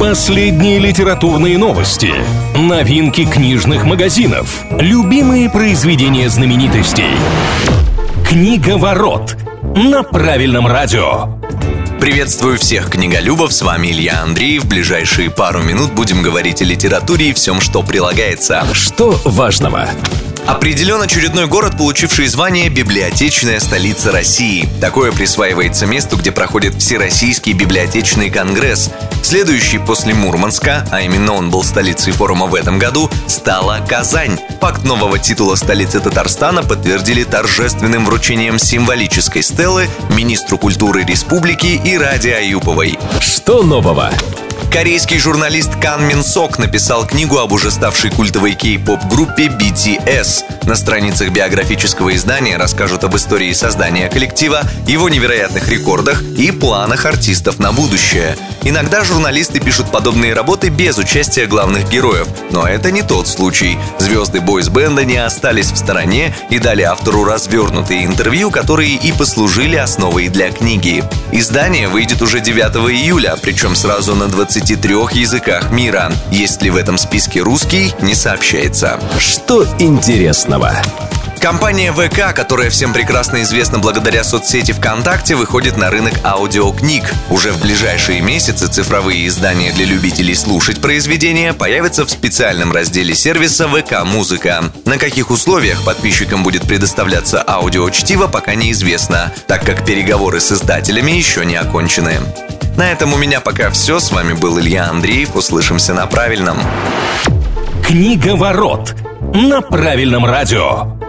Последние литературные новости, новинки книжных магазинов, любимые произведения знаменитостей. Книга ворот на правильном радио. Приветствую всех книголюбов, с вами Илья Андреев. В ближайшие пару минут будем говорить о литературе и всем, что прилагается. Что важного? Определен очередной город, получивший звание «Библиотечная столица России». Такое присваивается месту, где проходит Всероссийский библиотечный конгресс. Следующий после Мурманска, а именно он был столицей форума в этом году, стала Казань. Факт нового титула столицы Татарстана подтвердили торжественным вручением символической стелы министру культуры республики Ираде Аюповой. Что нового? Корейский журналист Кан Мин Сок написал книгу об уже ставшей культовой кей-поп-группе BTS. На страницах биографического издания расскажут об истории создания коллектива, его невероятных рекордах и планах артистов на будущее. Иногда журналисты пишут подобные работы без участия главных героев, но это не тот случай. Звезды бойс-бенда не остались в стороне и дали автору развернутые интервью, которые и послужили основой для книги. Издание выйдет уже 9 июля, причем сразу на 20 23 языках мира. Есть ли в этом списке русский, не сообщается. Что интересного? Компания ВК, которая всем прекрасно известна благодаря соцсети ВКонтакте, выходит на рынок аудиокниг. Уже в ближайшие месяцы цифровые издания для любителей слушать произведения появятся в специальном разделе сервиса ВК Музыка. На каких условиях подписчикам будет предоставляться аудиочтиво, пока неизвестно, так как переговоры с издателями еще не окончены. На этом у меня пока все. С вами был Илья Андреев. Услышимся на правильном. Книга ворот на правильном радио.